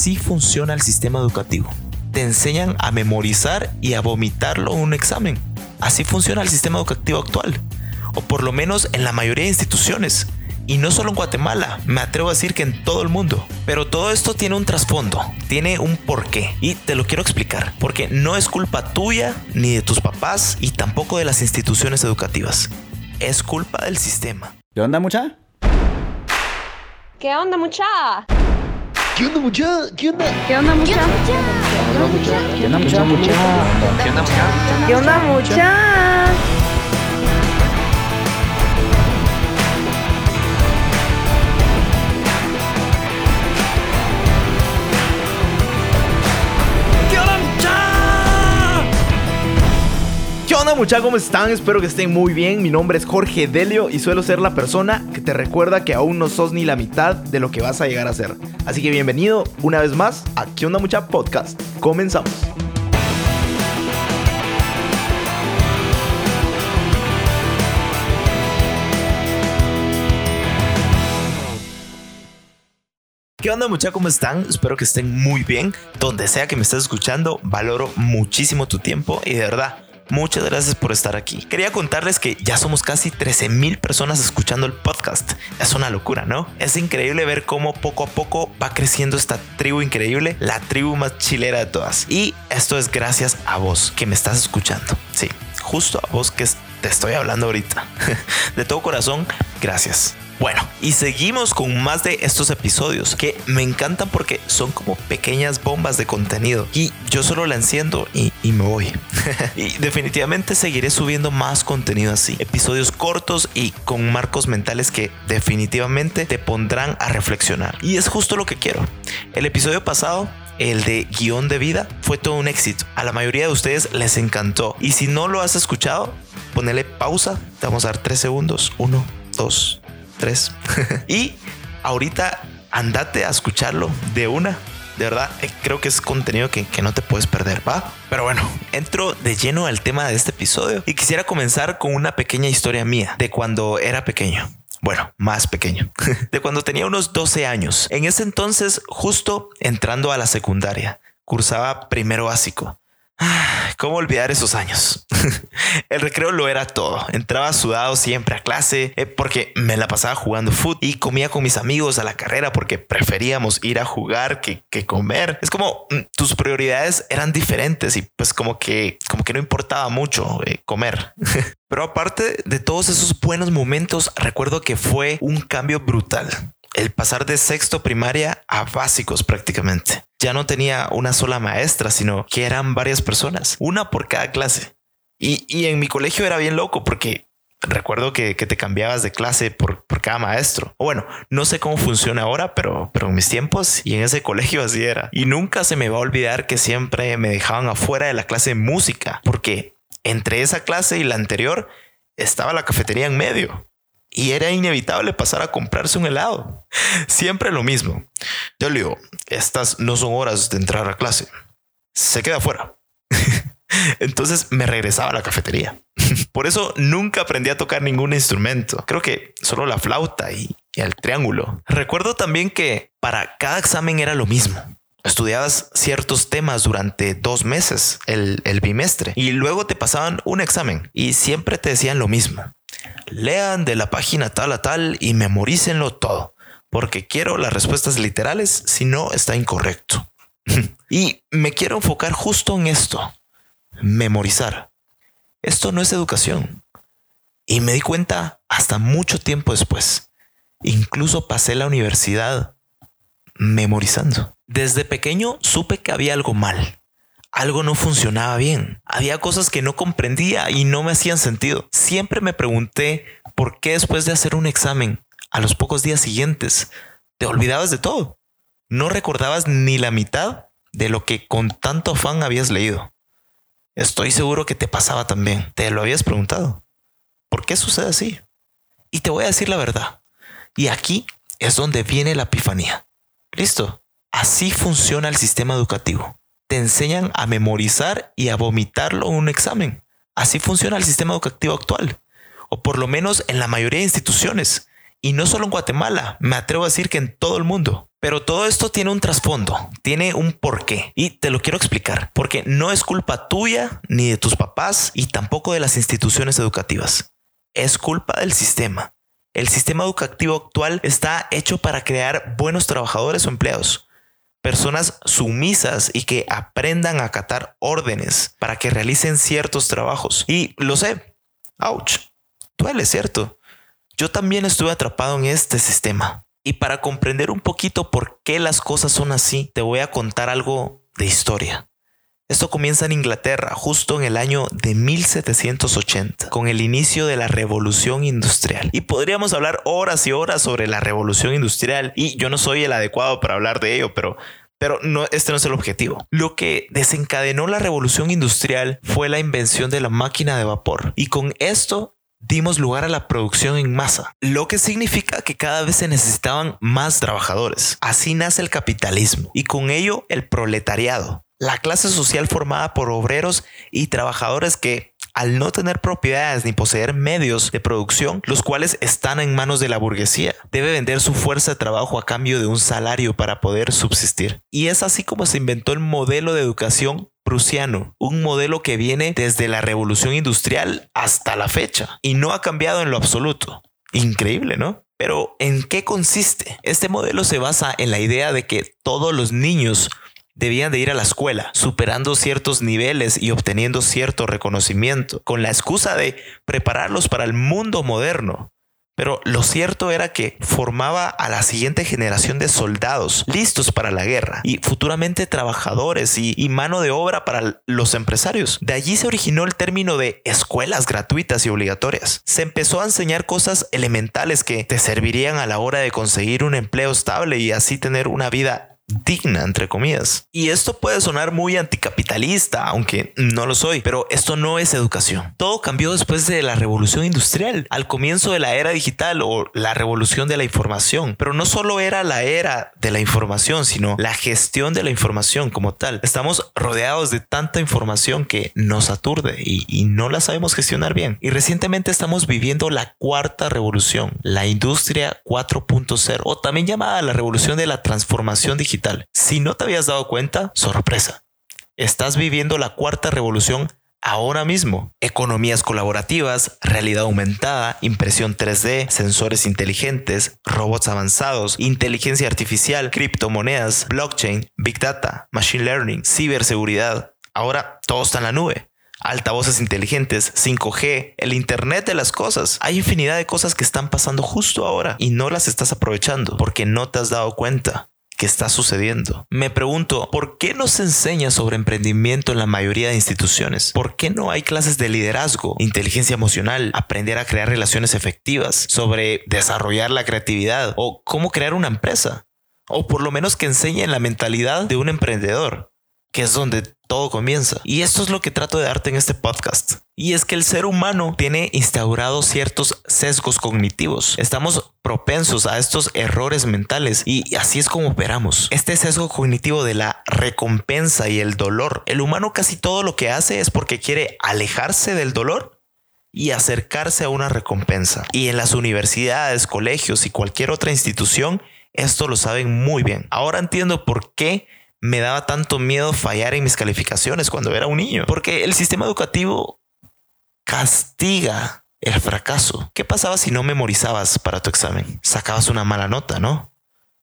Así funciona el sistema educativo. Te enseñan a memorizar y a vomitarlo en un examen. Así funciona el sistema educativo actual. O por lo menos en la mayoría de instituciones. Y no solo en Guatemala, me atrevo a decir que en todo el mundo. Pero todo esto tiene un trasfondo, tiene un porqué. Y te lo quiero explicar. Porque no es culpa tuya, ni de tus papás, y tampoco de las instituciones educativas. Es culpa del sistema. ¿Qué onda, mucha? ¿Qué onda, mucha? ¿Qué onda, mucha? ¿Qué onda? ¿Qué onda, mucha? ¿Qué onda, mucha? ¿Qué onda, mucha? ¿Qué onda muchachos? ¿Cómo están? Espero que estén muy bien. Mi nombre es Jorge Delio y suelo ser la persona que te recuerda que aún no sos ni la mitad de lo que vas a llegar a ser. Así que bienvenido una vez más a ¿Qué onda mucha podcast? Comenzamos. ¿Qué onda muchachos? ¿Cómo están? Espero que estén muy bien. Donde sea que me estés escuchando, valoro muchísimo tu tiempo y de verdad, muchas gracias por estar aquí. Quería contarles que ya somos casi 13 mil personas escuchando el podcast. Es una locura, ¿no? Es increíble ver cómo poco a poco va creciendo esta tribu increíble, la tribu más chilera de todas. Y esto es gracias a vos que me estás escuchando. Sí, justo a vos que te estoy hablando ahorita. De todo corazón, gracias. Bueno, y seguimos con más de estos episodios que me encantan porque son como pequeñas bombas de contenido y yo solo la enciendo y, y me voy. y definitivamente seguiré subiendo más contenido así, episodios cortos y con marcos mentales que definitivamente te pondrán a reflexionar. Y es justo lo que quiero. El episodio pasado el de guion de vida, fue todo un éxito. A la mayoría de ustedes les encantó. Y si no lo has escuchado, ponele pausa. Te vamos a dar tres segundos. Uno, dos, tres. y ahorita andate a escucharlo de una. De verdad, eh, creo que es contenido que, que, no te puedes perder, ¿va? Pero bueno, entro de lleno al tema de este episodio y quisiera comenzar con una pequeña historia mía de cuando era pequeño. Bueno, más pequeño, de cuando tenía unos 12 años. En ese entonces, justo entrando a la secundaria, cursaba primero básico. ¿Cómo olvidar esos años? El recreo lo era todo. Entraba sudado siempre a clase eh, porque me la pasaba jugando fútbol y comía con mis amigos a la carrera porque preferíamos ir a jugar que, comer. Es como mm, tus prioridades eran diferentes y pues como que como que no importaba mucho eh, comer. Pero aparte de todos esos buenos momentos, recuerdo que fue un cambio brutal el pasar de sexto primaria a básicos prácticamente. Ya no tenía una sola maestra, sino que eran varias personas, una por cada clase. Y, en mi colegio era bien loco porque recuerdo que, te cambiabas de clase por, por, cada maestro. Bueno, no sé cómo funciona ahora, pero, pero en mis tiempos y en ese colegio así era. Y nunca se me va a olvidar que siempre me dejaban afuera de la clase de música, porque entre esa clase y la anterior estaba la cafetería en medio y era inevitable pasar a comprarse un helado. Siempre lo mismo. Yo le digo, estas no son horas de entrar a clase. Se queda afuera. Entonces me regresaba a la cafetería. Por eso nunca aprendí a tocar ningún instrumento. Creo que solo la flauta y, el triángulo. Recuerdo también que para cada examen era lo mismo. Estudiabas ciertos temas durante dos meses, el, el bimestre, y luego te pasaban un examen y siempre te decían lo mismo lean de la página tal a tal y memorícenlo todo, porque quiero las respuestas literales si no está incorrecto. y me quiero enfocar justo en esto, memorizar. Esto no es educación. Y me di cuenta hasta mucho tiempo después. Incluso pasé la universidad memorizando. Desde pequeño supe que había algo mal algo no funcionaba bien. Había cosas que no comprendía y no me hacían sentido. Siempre me pregunté por qué después de hacer un examen, a los pocos días siguientes, te olvidabas de todo. No recordabas ni la mitad de lo que con tanto afán habías leído. Estoy seguro que te pasaba también. Te lo habías preguntado. ¿Por qué sucede así? Y te voy a decir la verdad. Y aquí es donde viene la epifanía. Listo. Así funciona el sistema educativo te enseñan a memorizar y a vomitarlo en un examen. Así funciona el sistema educativo actual, o por lo menos en la mayoría de instituciones. Y no solo en Guatemala, me atrevo a decir que en todo el mundo. Pero todo esto tiene un trasfondo, tiene un porqué y te lo quiero explicar, porque no es culpa tuya ni de tus papás y tampoco de las instituciones educativas. Es culpa del sistema. El sistema educativo actual está hecho para crear buenos trabajadores o empleados, personas sumisas y que aprendan a acatar órdenes para que realicen ciertos trabajos. Y lo sé, ouch, duele, ¿cierto? Yo también estuve atrapado en este sistema. Y para comprender un poquito por qué las cosas son así, te voy a contar algo de historia. Esto comienza en Inglaterra justo en el año de 1780, con el inicio de la revolución industrial. Y podríamos hablar horas y horas sobre la revolución industrial, y yo no soy el adecuado para hablar de ello, pero pero no, este no es el objetivo. Lo que desencadenó la revolución industrial fue la invención de la máquina de vapor. Y con esto dimos lugar a la producción en masa, lo que significa que cada vez se necesitaban más trabajadores. Así nace el capitalismo y con ello el proletariado, la clase social formada por obreros y trabajadores que al no tener propiedades ni poseer medios de producción, los cuales están en manos de la burguesía, debe vender su fuerza de trabajo a cambio de un salario para poder subsistir. Y es así como se inventó el modelo de educación prusiano, un modelo que viene desde la revolución industrial hasta la fecha y no ha cambiado en lo absoluto. Increíble, ¿no? Pero ¿en qué consiste? Este modelo se basa en la idea de que todos los niños debían de ir a la escuela, superando ciertos niveles y obteniendo cierto reconocimiento, con la excusa de prepararlos para el mundo moderno. Pero lo cierto era que formaba a la siguiente generación de soldados listos para la guerra y futuramente trabajadores y, mano de obra para los empresarios. De allí se originó el término de escuelas gratuitas y obligatorias. Se empezó a enseñar cosas elementales que te servirían a la hora de conseguir un empleo estable y así tener una vida digna, entre comillas. Y esto puede sonar muy anticapitalista, aunque no lo soy, pero esto no es educación. Todo cambió después de la revolución industrial, al comienzo de la era digital o la revolución de la información. Pero no solo era la era de la información, sino la gestión de la información como tal. Estamos rodeados de tanta información que nos aturde y, y no la sabemos gestionar bien. Y recientemente estamos viviendo la cuarta revolución, la industria 4.0, o también llamada la revolución de la transformación digital si no te habías dado cuenta, sorpresa. Estás viviendo la cuarta revolución ahora mismo. Economías colaborativas, realidad aumentada, impresión 3D, sensores inteligentes, robots avanzados, inteligencia artificial, criptomonedas, blockchain, big data, machine learning, ciberseguridad. Ahora todo está en la nube altavoces inteligentes, 5G, el Internet de las cosas. Hay infinidad de cosas que están pasando justo ahora y no las estás aprovechando porque no te has dado cuenta que está sucediendo. Me pregunto, ¿por qué no se enseña sobre emprendimiento en la mayoría de instituciones? ¿Por qué no hay clases de liderazgo, inteligencia emocional, aprender a crear relaciones efectivas, sobre desarrollar la creatividad o cómo crear una empresa? O por lo menos que enseñen la mentalidad de un emprendedor, que es donde todo comienza. Y esto es lo que trato de darte en este podcast. Y es que el ser humano tiene instaurados ciertos sesgos cognitivos. Estamos propensos a estos errores mentales y así es como operamos. Este sesgo cognitivo de la recompensa y el dolor. El humano casi todo lo que hace es porque quiere alejarse del dolor y acercarse a una recompensa. Y en las universidades, colegios y cualquier otra institución, esto lo saben muy bien. Ahora entiendo por qué me daba tanto miedo fallar en mis calificaciones cuando era un niño, porque el sistema educativo castiga el fracaso. ¿Qué pasaba si no memorizabas para tu examen? Sacabas una mala nota, ¿no?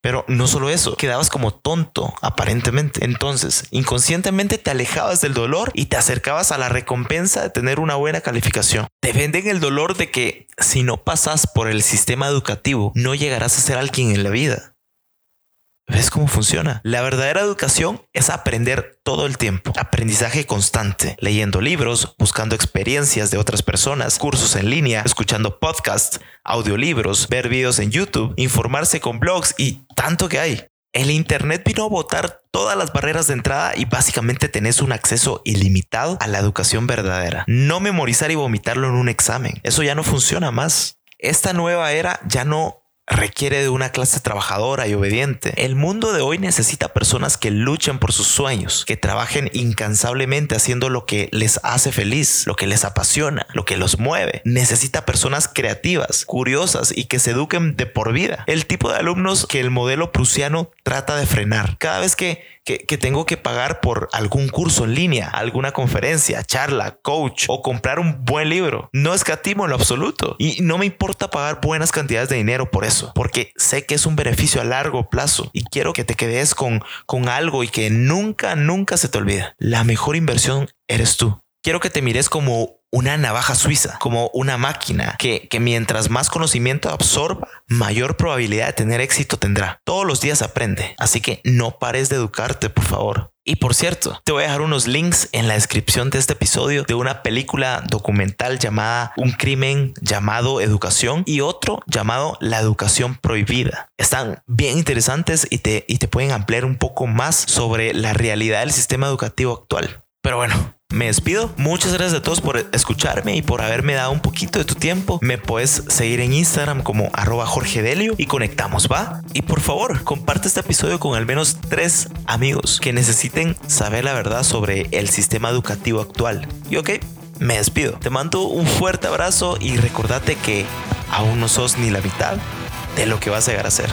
Pero no solo eso, quedabas como tonto, aparentemente. Entonces, inconscientemente te alejabas del dolor y te acercabas a la recompensa de tener una buena calificación. Te venden el dolor de que si no pasas por el sistema educativo, no llegarás a ser alguien en la vida. ¿Ves cómo funciona? La verdadera educación es aprender todo el tiempo. Aprendizaje constante, leyendo libros, buscando experiencias de otras personas, cursos en línea, escuchando podcasts, audiolibros, ver videos en YouTube, informarse con blogs y tanto que hay. El Internet vino a botar todas las barreras de entrada y básicamente tenés un acceso ilimitado a la educación verdadera. No memorizar y vomitarlo en un examen. Eso ya no funciona más. Esta nueva era ya no requiere de una clase trabajadora y obediente. El mundo de hoy necesita personas que luchen por sus sueños, que trabajen incansablemente haciendo lo que les hace feliz, lo que les apasiona, lo que los mueve. Necesita personas creativas, curiosas y que se eduquen de por vida. El tipo de alumnos que el modelo prusiano trata de frenar. Cada vez que, que, tengo que pagar por algún curso en línea, alguna conferencia, charla, coach o comprar un buen libro, no escatimo en lo absoluto. Y no me importa pagar buenas cantidades de dinero por eso, porque sé que es un beneficio a largo plazo y quiero que te quedes con, con algo y que nunca, nunca se te olvide. La mejor inversión eres tú. Quiero que te mires como una navaja suiza, como una máquina que, que, mientras más conocimiento absorba, mayor probabilidad de tener éxito tendrá. Todos los días aprende, así que no pares de educarte, por favor. Y por cierto, te voy a dejar unos links en la descripción de este episodio de una película documental llamada Un crimen llamado Educación y otro llamado La Educación Prohibida. Están bien interesantes y te, y te pueden ampliar un poco más sobre la realidad del sistema educativo actual. Pero bueno, me despido. Muchas gracias a todos por escucharme y por haberme dado un poquito de tu tiempo. Me puedes seguir en Instagram como arroba Jorge Delio y conectamos, ¿va? Y por favor, comparte este episodio con al menos tres amigos que necesiten saber la verdad sobre el sistema educativo actual. Y ok, me despido. Te mando un fuerte abrazo y recordate que aún no sos ni la mitad de lo que vas a llegar a ser.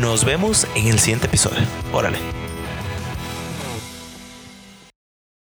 Nos vemos en el siguiente episodio. Órale.